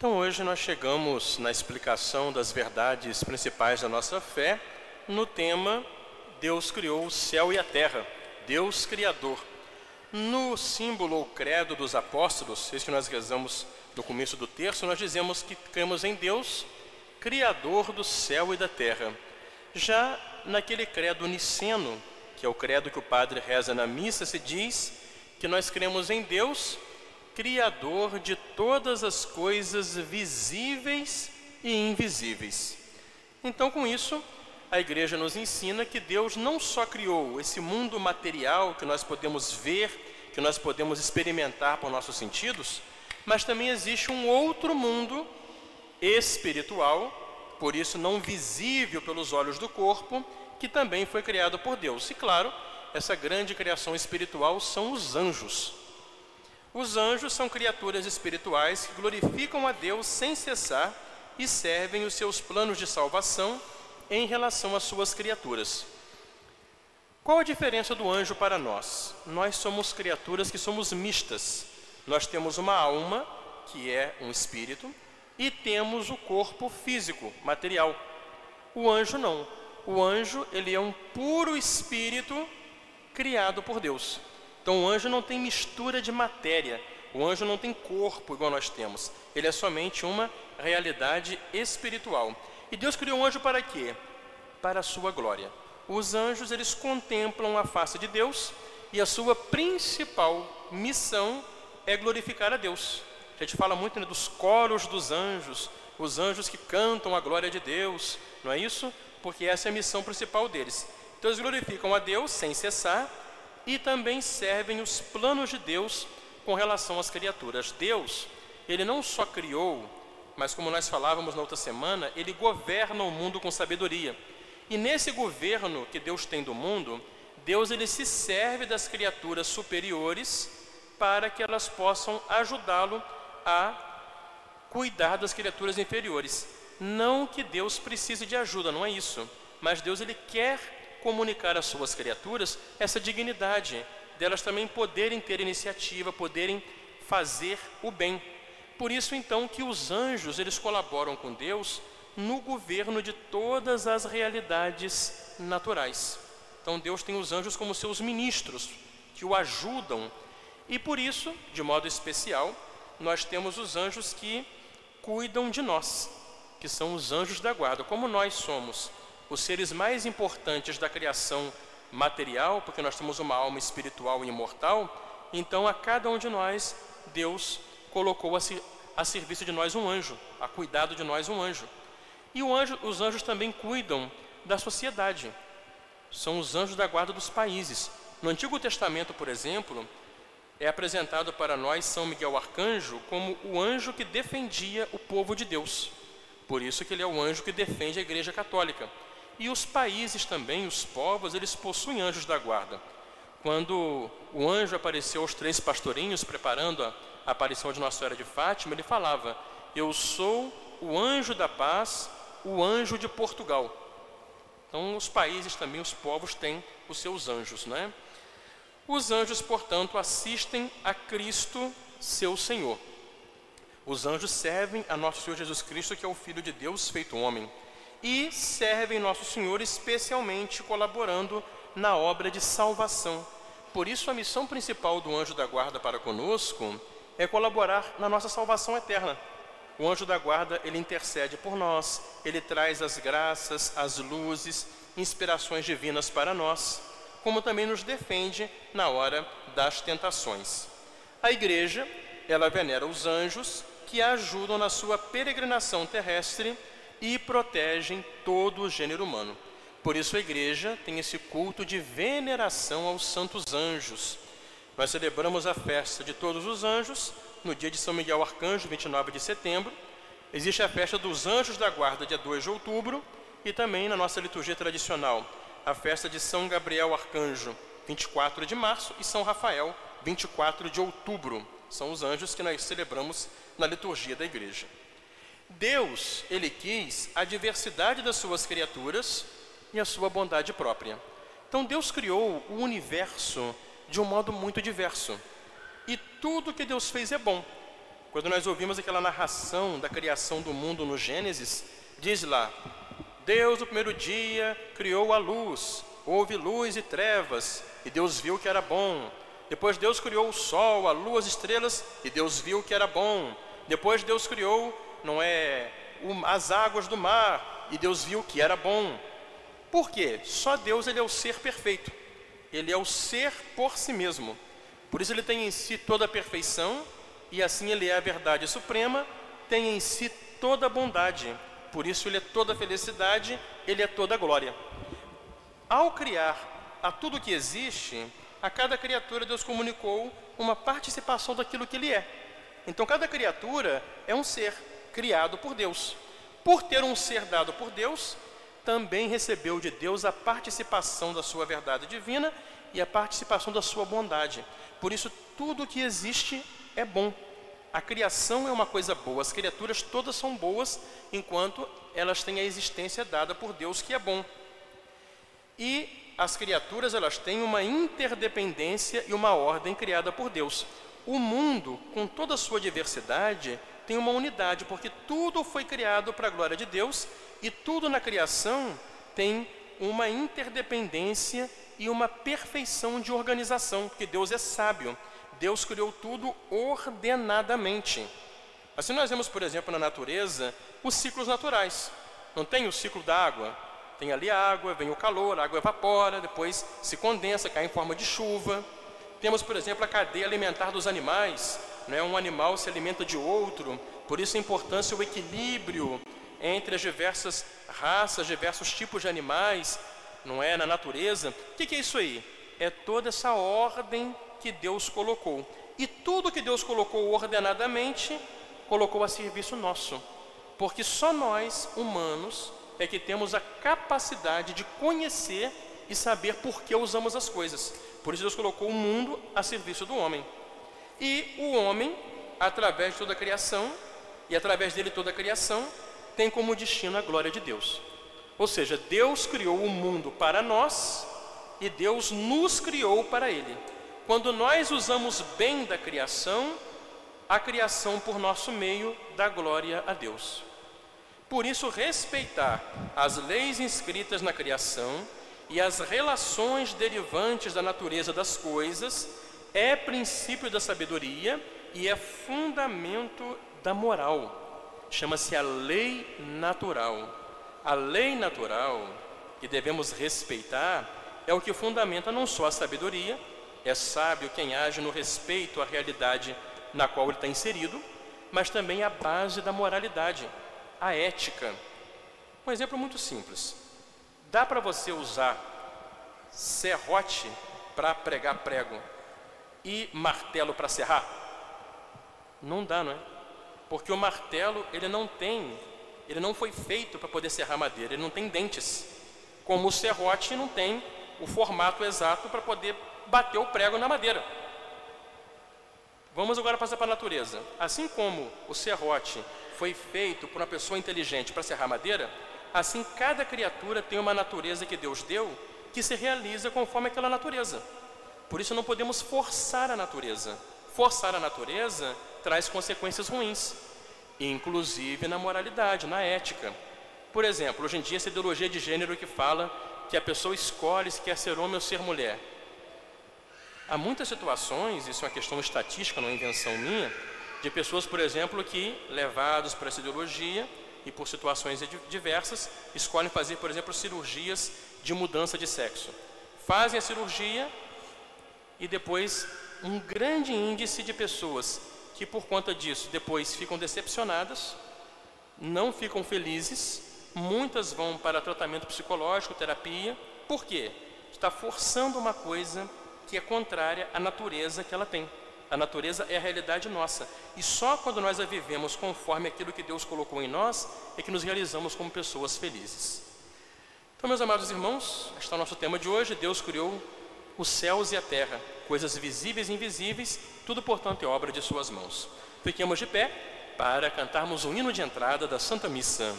Então hoje nós chegamos na explicação das verdades principais da nossa fé no tema Deus criou o céu e a terra, Deus Criador. No símbolo ou credo dos apóstolos, esse que nós rezamos no começo do terço, nós dizemos que cremos em Deus, Criador do céu e da terra. Já naquele credo niceno, que é o credo que o padre reza na missa, se diz que nós cremos em Deus, Criador de todas as coisas visíveis e invisíveis. Então, com isso, a igreja nos ensina que Deus não só criou esse mundo material que nós podemos ver, que nós podemos experimentar por nossos sentidos, mas também existe um outro mundo espiritual, por isso não visível pelos olhos do corpo, que também foi criado por Deus. E claro, essa grande criação espiritual são os anjos. Os anjos são criaturas espirituais que glorificam a Deus sem cessar e servem os seus planos de salvação em relação às suas criaturas. Qual a diferença do anjo para nós? Nós somos criaturas que somos mistas. Nós temos uma alma, que é um espírito, e temos o corpo físico, material. O anjo não. O anjo, ele é um puro espírito criado por Deus. Então o anjo não tem mistura de matéria. O anjo não tem corpo igual nós temos. Ele é somente uma realidade espiritual. E Deus criou o anjo para quê? Para a sua glória. Os anjos, eles contemplam a face de Deus e a sua principal missão é glorificar a Deus. A gente fala muito né, dos coros dos anjos, os anjos que cantam a glória de Deus, não é isso? Porque essa é a missão principal deles. Então eles glorificam a Deus sem cessar e também servem os planos de Deus com relação às criaturas. Deus, ele não só criou mas como nós falávamos na outra semana, ele governa o mundo com sabedoria. E nesse governo que Deus tem do mundo, Deus ele se serve das criaturas superiores para que elas possam ajudá-lo a cuidar das criaturas inferiores. Não que Deus precise de ajuda, não é isso. Mas Deus ele quer comunicar às suas criaturas essa dignidade delas também poderem ter iniciativa, poderem fazer o bem. Por isso então que os anjos, eles colaboram com Deus no governo de todas as realidades naturais. Então Deus tem os anjos como seus ministros que o ajudam. E por isso, de modo especial, nós temos os anjos que cuidam de nós, que são os anjos da guarda. Como nós somos os seres mais importantes da criação material, porque nós temos uma alma espiritual e imortal, então a cada um de nós Deus colocou a, a serviço de nós um anjo, a cuidado de nós um anjo. E anjo, os anjos também cuidam da sociedade. São os anjos da guarda dos países. No Antigo Testamento, por exemplo, é apresentado para nós São Miguel Arcanjo como o anjo que defendia o povo de Deus. Por isso que ele é o anjo que defende a Igreja Católica. E os países também, os povos, eles possuem anjos da guarda. Quando o anjo apareceu aos três pastorinhos preparando a aparição de Nossa Senhora de Fátima, ele falava: Eu sou o anjo da paz, o anjo de Portugal. Então, os países também, os povos têm os seus anjos, né? Os anjos, portanto, assistem a Cristo, seu Senhor. Os anjos servem a nosso Senhor Jesus Cristo, que é o Filho de Deus feito homem, e servem nosso Senhor especialmente colaborando na obra de salvação. Por isso, a missão principal do anjo da guarda para conosco é colaborar na nossa salvação eterna. O anjo da guarda, ele intercede por nós, ele traz as graças, as luzes, inspirações divinas para nós, como também nos defende na hora das tentações. A igreja, ela venera os anjos que a ajudam na sua peregrinação terrestre e protegem todo o gênero humano. Por isso a igreja tem esse culto de veneração aos santos anjos, nós celebramos a festa de todos os anjos no dia de São Miguel Arcanjo, 29 de setembro. Existe a festa dos anjos da guarda, dia 2 de outubro, e também na nossa liturgia tradicional, a festa de São Gabriel Arcanjo, 24 de março, e São Rafael, 24 de outubro. São os anjos que nós celebramos na liturgia da igreja. Deus, ele quis a diversidade das suas criaturas e a sua bondade própria. Então Deus criou o universo de um modo muito diverso. E tudo que Deus fez é bom. Quando nós ouvimos aquela narração da criação do mundo no Gênesis, diz lá: Deus, no primeiro dia, criou a luz, houve luz e trevas, e Deus viu que era bom. Depois Deus criou o sol, a lua, as estrelas, e Deus viu que era bom. Depois Deus criou, não é, as águas do mar, e Deus viu que era bom. Por quê? Só Deus ele é o ser perfeito. Ele é o ser por si mesmo. Por isso ele tem em si toda a perfeição e assim ele é a verdade suprema, tem em si toda a bondade. Por isso ele é toda a felicidade, ele é toda a glória. Ao criar a tudo que existe, a cada criatura Deus comunicou uma participação daquilo que ele é. Então cada criatura é um ser criado por Deus. Por ter um ser dado por Deus, também recebeu de Deus a participação da sua verdade divina e a participação da sua bondade. Por isso, tudo que existe é bom. A criação é uma coisa boa, as criaturas todas são boas enquanto elas têm a existência dada por Deus, que é bom. E as criaturas elas têm uma interdependência e uma ordem criada por Deus. O mundo, com toda a sua diversidade, tem uma unidade, porque tudo foi criado para a glória de Deus e tudo na criação tem uma interdependência e uma perfeição de organização, porque Deus é sábio. Deus criou tudo ordenadamente. Assim nós vemos, por exemplo, na natureza, os ciclos naturais. Não tem o ciclo da água? Tem ali a água, vem o calor, a água evapora, depois se condensa, cai em forma de chuva. Temos, por exemplo, a cadeia alimentar dos animais né? um animal se alimenta de outro, por isso a importância o equilíbrio entre as diversas raças, diversos tipos de animais, não é, na natureza. O que, que é isso aí? É toda essa ordem que Deus colocou. E tudo que Deus colocou ordenadamente, colocou a serviço nosso. Porque só nós, humanos, é que temos a capacidade de conhecer e saber por que usamos as coisas. Por isso Deus colocou o mundo a serviço do homem. E o homem, através de toda a criação, e através dele toda a criação, tem como destino a glória de Deus. Ou seja, Deus criou o mundo para nós e Deus nos criou para ele. Quando nós usamos bem da criação, a criação por nosso meio dá glória a Deus. Por isso, respeitar as leis inscritas na criação e as relações derivantes da natureza das coisas é princípio da sabedoria e é fundamento da moral. Chama-se a lei natural. A lei natural que devemos respeitar é o que fundamenta não só a sabedoria, é sábio quem age no respeito à realidade na qual ele está inserido, mas também a base da moralidade, a ética. Um exemplo muito simples: dá para você usar serrote para pregar prego e martelo para serrar? Não dá, não é? Porque o martelo, ele não tem, ele não foi feito para poder serrar madeira, ele não tem dentes. Como o serrote não tem o formato exato para poder bater o prego na madeira. Vamos agora passar para a natureza. Assim como o serrote foi feito por uma pessoa inteligente para serrar madeira, assim cada criatura tem uma natureza que Deus deu que se realiza conforme aquela natureza. Por isso não podemos forçar a natureza. Forçar a natureza traz consequências ruins, inclusive na moralidade, na ética. Por exemplo, hoje em dia essa ideologia de gênero que fala que a pessoa escolhe se quer ser homem ou ser mulher. Há muitas situações, isso é uma questão estatística, não é invenção minha, de pessoas, por exemplo, que, levados por essa ideologia e por situações diversas, escolhem fazer, por exemplo, cirurgias de mudança de sexo. Fazem a cirurgia e depois um grande índice de pessoas que por conta disso depois ficam decepcionadas, não ficam felizes, muitas vão para tratamento psicológico, terapia. Por quê? Está forçando uma coisa que é contrária à natureza que ela tem. A natureza é a realidade nossa. E só quando nós a vivemos conforme aquilo que Deus colocou em nós é que nos realizamos como pessoas felizes. Então, meus amados irmãos, este é o nosso tema de hoje. Deus criou os céus e a terra, coisas visíveis e invisíveis, tudo, portanto, é obra de Suas mãos. Fiquemos de pé para cantarmos o hino de entrada da Santa Missa.